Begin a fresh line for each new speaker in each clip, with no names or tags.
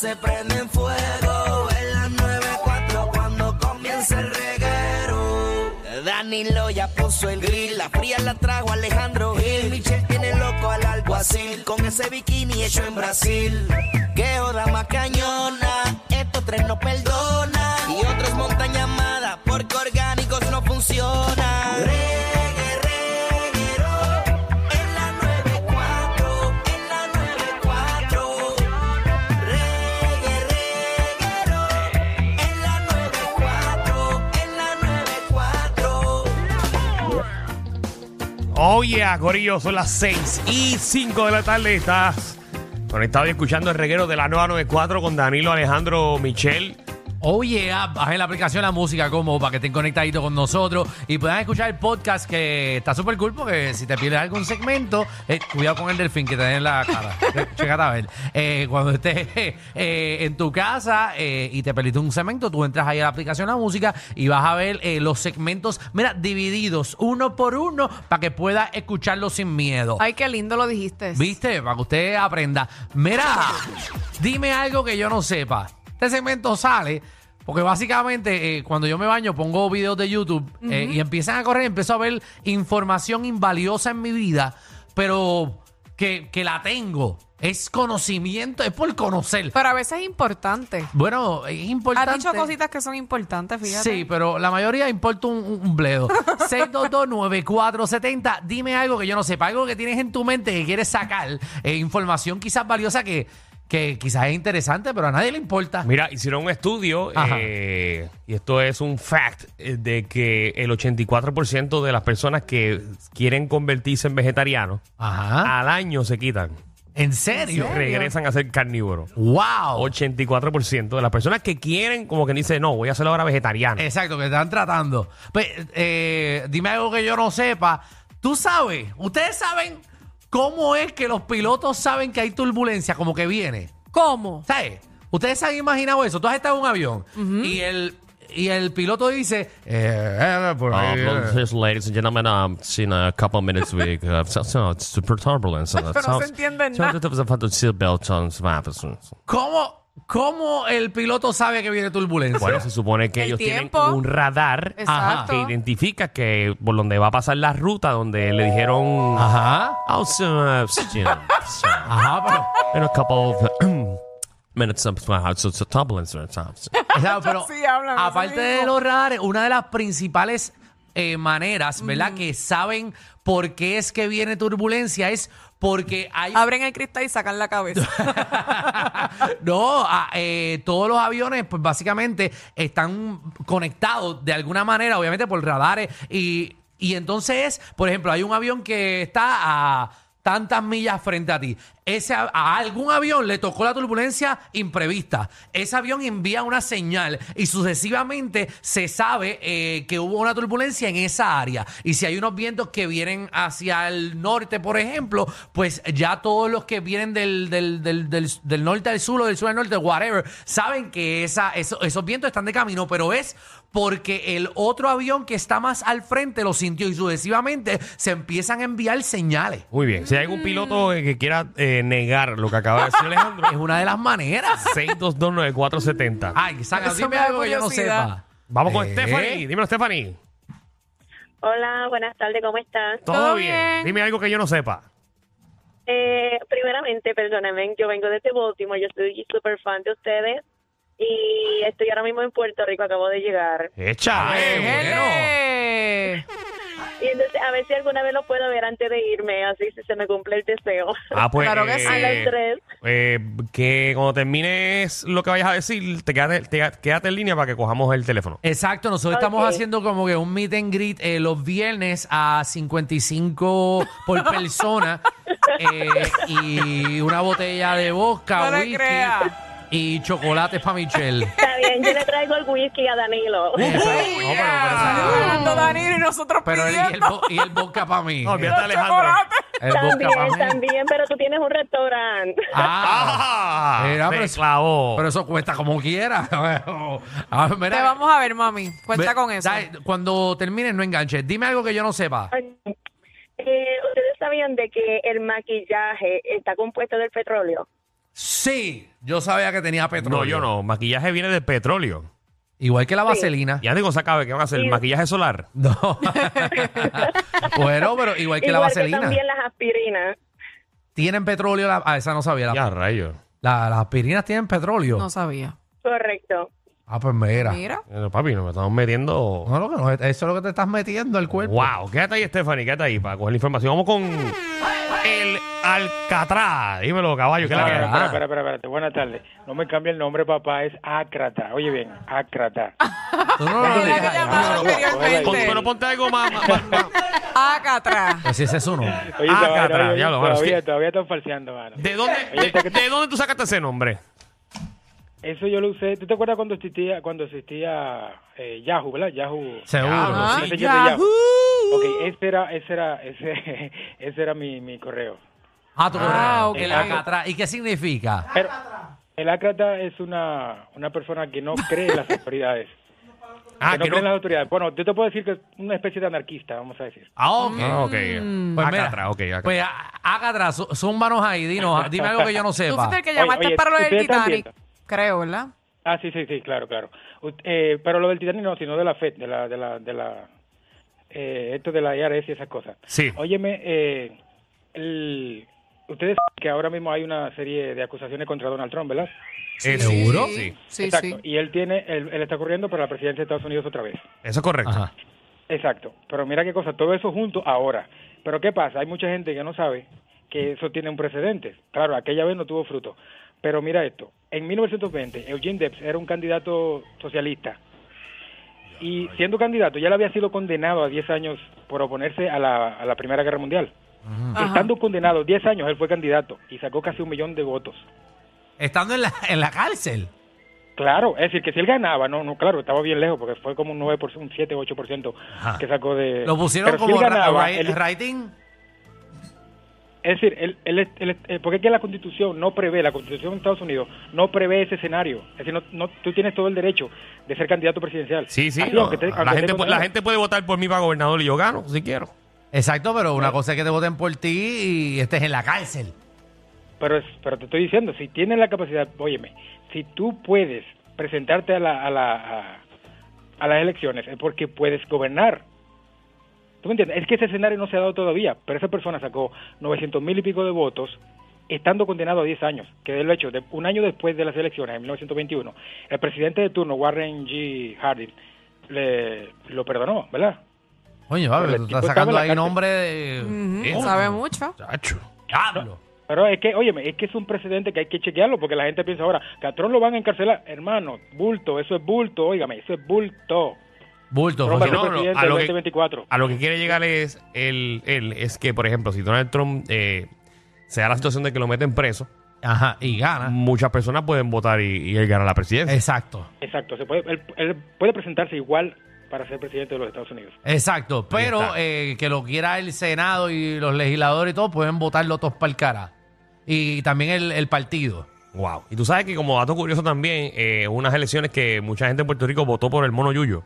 se prenden fuego. En las 94 cuando comienza el reguero. Danilo ya puso el grill, la fría la trajo Alejandro Gil. Michelle tiene loco al alguacil con ese bikini hecho en Brasil. Que joda más cañona,
Oye, Corillo, son las 6 y 5 de la tarde. Estás conectado y escuchando el reguero de la nueva 94 con Danilo Alejandro Michel.
Oye, bajen la aplicación La Música como para que estén conectaditos con nosotros y puedan escuchar el podcast que está súper cool porque si te pierdes algún segmento, eh, cuidado con el delfín que te da en la cara. Chécate a ver. Eh, cuando estés eh, en tu casa eh, y te perdiste un segmento, tú entras ahí a la aplicación La Música y vas a ver eh, los segmentos, mira, divididos uno por uno para que puedas escucharlo sin miedo.
Ay, qué lindo lo dijiste.
¿Viste? Para que usted aprenda. Mira, dime algo que yo no sepa. Este segmento sale porque básicamente eh, cuando yo me baño pongo videos de YouTube eh, y empiezan a correr, empiezo a ver información invaliosa en mi vida, pero que, que la tengo. Es conocimiento, es por conocer.
Pero a veces es importante.
Bueno, es importante.
Has dicho cositas que son importantes, fíjate.
Sí, pero la mayoría importa un, un- bledo. 6229470. Dime algo que yo no sepa, algo que tienes en tu mente que quieres sacar, eh, información quizás valiosa que, que quizás es interesante, pero a nadie le importa.
Mira, hicieron un estudio, eh, y esto es un fact, eh, de que el 84% de las personas que quieren convertirse en vegetarianos
Ajá.
al año se quitan.
¿En serio?
Regresan a ser carnívoros.
¡Wow!
84% de las personas que quieren, como que dice, no, voy a hacerlo ahora vegetariano.
Exacto, que están tratando. Pues, eh, dime algo que yo no sepa. Tú sabes, ustedes saben cómo es que los pilotos saben que hay turbulencia, como que viene.
¿Cómo?
¿Sabes? Ustedes se han imaginado eso. Tú has estado en un avión y el y el piloto dice, eh, por ahí,
ladies and gentlemen, um, in a couple of minutes we uh, so, so it's super turbulence. Uh,
Pero no se entiende nada.
¿Cómo, ¿Cómo el piloto sabe que viene turbulencia?
Bueno, se supone que
El
ellos
tiempo.
tienen un radar
Exacto.
que identifica que por donde va a pasar la ruta, donde le dijeron
Ajá.
"Oh, so, uh,
Ajá, pero,
in a couple of minutes so it's a turbulence so-
exacto, pero
Sí, hablan
aparte de
mismo.
los radares, una de las principales eh, maneras, ¿verdad? Que saben por qué es que viene turbulencia es porque hay
Abren el cristal y sacan la cabeza.
no, a- eh, todos los aviones, pues básicamente están conectados de alguna manera, obviamente por radares. Y, y entonces, por ejemplo, hay un avión que está a tantas millas frente a ti. Ese, a algún avión le tocó la turbulencia imprevista. Ese avión envía una señal y sucesivamente se sabe eh, que hubo una turbulencia en esa área. Y si hay unos vientos que vienen hacia el norte, por ejemplo, pues ya todos los que vienen del, del, del, del, del norte al sur o del sur al norte, whatever, saben que esa, eso- esos vientos están de camino, pero es porque el otro avión que está más al frente lo sintió y sucesivamente se empiezan a enviar señales.
Muy bien. Si hay algún piloto eh, que quiera eh, negar lo que acaba de decir Alejandro,
Es una de las maneras.
6229470.
Ay, Saga,
Eso
dime
da
algo que yo no
curiosidad.
sepa.
Vamos con
Eh.
Stephanie. Dímelo, Stephanie.
Hola, buenas tardes, ¿cómo estás?
¿Todo,
¿Todo
bien?
bien?
Dime algo que yo no sepa.
Eh, primeramente, perdónenme, yo vengo desde Baltimore, yo soy súper fan de ustedes y estoy ahora mismo en Puerto Rico, acabo de llegar.
Echa. Eh,
bueno.
Y entonces, a ver si alguna vez lo puedo ver antes de irme, así si se me cumple el deseo.
Ah, pues.
Claro que sí.
A las tres.
eh, que cuando termines lo que vayas a decir, te quédate, te- quédate en línea para que cojamos el teléfono.
Exacto, nosotros estamos haciendo como que un meet and greet eh, los viernes a 55 por persona eh, y una botella de vodka,
No
whisky. Y chocolates para Michelle.
Está bien, yo le traigo el whisky a Danilo.
Eso- no, pero- pero-
ganando Danilo y nosotros
pero el, y, el,
pidiendo.
y el vodka para mí.
No, olvídate, Alejandro.
El vodka
También,
mí.
también, pero tú tienes un restaurante.
Ah,
¡Ah!
Mira,
me
pero eso-
clavó.
pero eso cuesta como quiera. Ah, mira,
Te vamos a ver, mami. Cuenta
ve-
con eso.
dale, cuando termines, no enganches. Dime algo que yo no sepa.
Eh, ¿Ustedes sabían de que el maquillaje está compuesto del petróleo?
Sí, yo sabía que tenía petróleo.
No, yo no. Maquillaje viene de petróleo.
Igual que la vaselina.
Y antes se acabe, ¿qué van a hacer?
Sí.
¿Maquillaje solar?
No. bueno, pero igual que la vaselina.
que también las aspirinas.
Tienen petróleo. La, ah, esa no sabía. La-
Ya, rayo.
la- las aspirinas tienen petróleo.
No sabía.
Correcto.
Ah, pues mira.
Mira.
Eh, papi, nos estamos metiendo...
No, lo que no, eso es lo que te estás metiendo al cuerpo.
Wow, quédate ahí, Stephanie, quédate ahí para coger la información. Vamos con el Alcatraz. Dímelo, caballo, ¿qué es la que hay?
Espera, espera, espera, espérate. Buenas tardes. No me cambie el nombre, papá. Es Ácrata. Oye bien, Ácrata.
Tú no
que
no, no,
anteriormente.
Pon- pero ponte algo más... más- más-.
Pues si ese es.
Oye,
Ácrata,
todavía, oye,
diablo, mano, es
todavía,
que-
todavía están falseando, mano.
¿De dónde,
Oye,
de, de dónde tú sacaste ese nombre?
Eso yo lo usé. ¿Tú te acuerdas cuando existía, cuando existía eh, Yahoo, verdad? Yahoo.
Seguro.
Ajá.
De
Yahoo.
Ok, ese era, ese era, ese, ese era mi, mi correo.
Ah, tu
Ah,
correo.
ok.
El Alcatraz. ¿Y qué significa?
Pero el Ácrata es una, una persona que no cree en las autoridades.
Ah,
que no
que
cree en las
no...
autoridades. Bueno, yo te puedo decir que es una especie de anarquista, vamos a decir.
Ah, ok.
Ah, ok.
Pues mira,
Alcatraz, ok, Alcatraz.
Pues a- Alcatraz, sú- zúmbanos ahí, dinos, dime algo que yo no
Tú
sepa.
fuiste el que
Oye,
llamaste
oye,
para lo del Titanic. Creo, ¿verdad?
Ah, sí, sí, sí, claro, claro. Eh, pero lo del Titanic no, sino de la FED, de la, de la, de la, eh, esto de la IRS y esas cosas.
Sí.
Óyeme, eh, el- ustedes saben que ahora mismo hay una serie de acusaciones contra Donald Trump, ¿verdad?
Eh,
¿Seguro?
Sí,
Sí,
Exacto.
sí.
Y él tiene, él, él está corriendo para la presidencia de Estados Unidos otra vez.
eso es correcto.
Ajá.
Exacto. Pero mira qué cosa, todo eso junto ahora. Pero ¿qué pasa? Hay mucha gente que no sabe que eso tiene un precedente. Claro, aquella vez no tuvo fruto. Pero mira esto, en 1920 Eugene Debs era un candidato socialista. Y siendo candidato ya le había sido condenado a 10 años por oponerse a la, a la Primera Guerra Mundial.
Ajá.
Estando condenado 10 años, él fue candidato y sacó casi un millón de votos.
Estando en la, en la cárcel.
Claro, es decir, que si él ganaba, no, no, claro, estaba bien lejos porque fue como un 9%, un 7, 8%
Ajá.
que sacó de...
Lo pusieron
Pero si
como ra-
ganaba,
ra-
él-
writing.
Es decir, él, él, es- él es- eh, porque es que la Constitución no prevé, la Constitución de Estados Unidos no prevé ese escenario. Es decir, no, no- tú tienes todo el derecho de ser candidato presidencial.
Sí, sí.
Así,
no,
aunque te- aunque
la,
te
gente, la gente puede votar por mí para gobernador y yo gano, si quiero.
Exacto, pero una cosa es que te voten por ti y estés en la cárcel.
Pero, es- pero te estoy diciendo, si tienes la capacidad, óyeme, si tú puedes presentarte a, la, a, la, a, a las elecciones es porque puedes gobernar. ¿Tú me entiendes? Es que ese escenario no se ha dado todavía, pero esa persona sacó 900 mil y pico de votos estando condenado a 10 años, que de lo hecho, de, un año después de las elecciones, en 1921, el presidente de turno, Warren G. Harding, le, lo perdonó, ¿verdad?
Coño, va,
Pero el
tú
tipo
estás sacando ahí nombre de... Eh,
Sabe mucho.
Chacho.
Diablo.
Pero es que, óyeme, es que es un precedente que hay que chequearlo porque la gente piensa ahora, que a Trump lo van a encarcelar. Hermano, bulto, eso es bulto, óigame, eso es bulto.
Bulto. José.
no, no, a lo que-
2024.
A lo que quiere llegar es el, el- es que, por ejemplo, si Donald Trump eh, se da la situación de que lo meten preso,
Ajá, y gana.
muchas personas pueden votar y, y él gana la presidencia.
Exacto.
Exacto, se puede, él, él puede presentarse igual para ser presidente de los Estados Unidos.
Exacto, pero eh, que lo quiera el Senado y los legisladores y todo, pueden votarlo todos para el cara. Y también el, el partido.
Wow. Y tú sabes que como dato curioso también, eh, unas elecciones que mucha gente en Puerto Rico votó por el mono Yuyo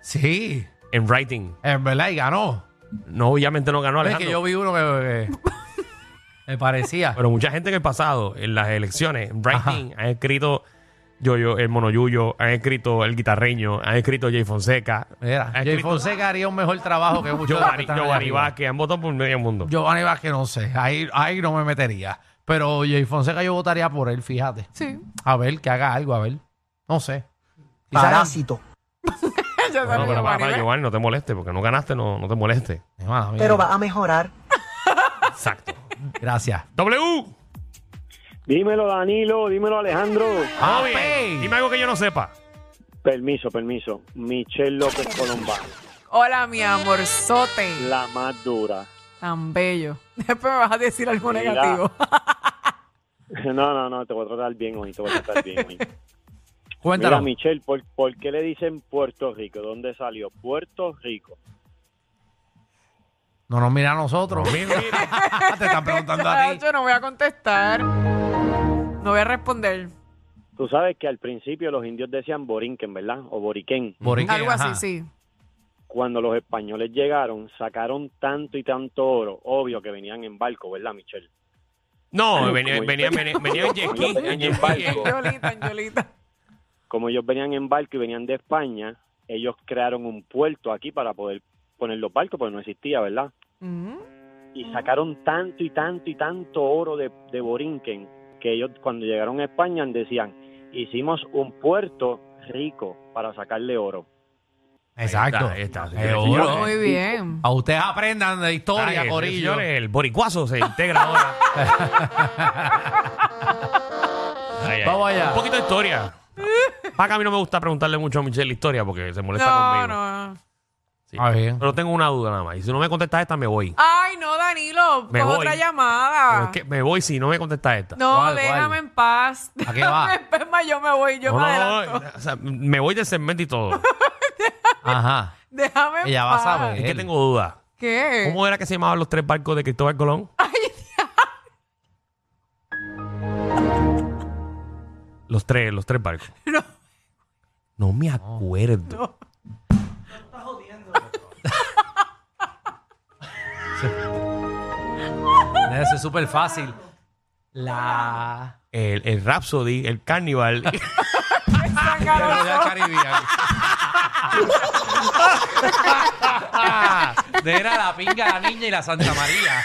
Sí,
en writing.
en verdad, y ganó.
No, obviamente no ganó
Es
Alejandro.
que yo vi uno que, que me parecía.
Pero mucha gente en el pasado, en las elecciones, en writing, han escrito yo, yo, el mono Yuyo, han escrito el guitarreño, han escrito Jay Fonseca.
Mira, Jay
escrito
Fonseca haría un mejor trabajo que muchos de los que
Giovanni,
están allá
Giovanni
arriba.
Vázquez, han votado por medio mundo.
Giovanni Vázquez no sé, ahí, ahí no me metería. Pero Jay Fonseca yo votaría por él, fíjate.
Sí.
A ver, que haga algo, a ver. No sé. Quizás-
Parásito.
Sabía,
pero para, no te moleste, porque no ganaste, no, no te moleste.
Pero va a mejorar.
Exacto.
Gracias.
W.
Dímelo, Danilo, dímelo, Alejandro.
Ah,
bien. Dime algo que yo no sepa.
Permiso, permiso. Michelle López Colombano,
Hola, mi amorzote.
la más dura.
Tan bello. Después me vas a decir algo
Mira.
negativo.
No, no, no, te voy a tratar bien hoy, te voy a tratar bien hoy. Mira,
Cuéntalo.
Michelle, ¿por, por qué le dicen Puerto Rico? ¿Dónde salió? Puerto Rico.
No nos mira a nosotros.
Mira, mira.
Te están preguntando a ti.
Yo no voy a contestar. No voy a responder.
Tú sabes que al principio los indios decían Borinquen, ¿verdad? O Boriquén.
Borique,
Algo
ajá.
así, sí.
Cuando los españoles llegaron, sacaron tanto y tanto oro. Obvio que venían en barco, ¿verdad, Michelle?
No, venía,
Como-
venía, venía, venía en jet ski,
Venían
en jet
en.
Yolita, Yolita.
Como ellos venían en barco y venían de España, ellos crearon un puerto aquí para poder poner los barcos, porque no existía, ¿verdad?
Ujú.
Y sacaron tanto y tanto y tanto oro de, de Borinquen que ellos cuando llegaron a España decían, hicimos un puerto rico para sacarle oro.
Exacto.
Ahí está, ahí está.
Seguro.
Muy bien.
A ustedes aprendan de historia,
Ay,
Corillo.
señores, el boricuazo se integra ahora.
Vamos allá.
Un poquito de historia. Para que a mí no me gusta preguntarle mucho a Michelle la historia porque se molesta
No,
conmigo.
no.
Sí.
Ah, bien.
Pero tengo una duda nada más. Y si no me contestas esta, me voy.
Ay, no, Danilo.
Me
coge
voy.
otra
Pero
llamada.
es que me voy si no me contestas esta.
No,
¿Cuál,
déjame
cuál?
en paz.
¿A qué va?
Déjame en paz, más yo me voy, yo
No,
me
no,
adelanto.
no, o sea, me voy del segmento y todo.
Ajá.
Déjame en
Ella va a
paz.
saber.
es que tengo duda.
¿Qué?
¿Cómo era que se llamaban los tres barcos de Cristóbal Colón? Los tres, los tres barcos.
No.
No me acuerdo.
Debe ser súper fácil. La...
El, el Rhapsody, el Carnival.
Melodía Caribbean. Era la pinga, la niña y la Santa María.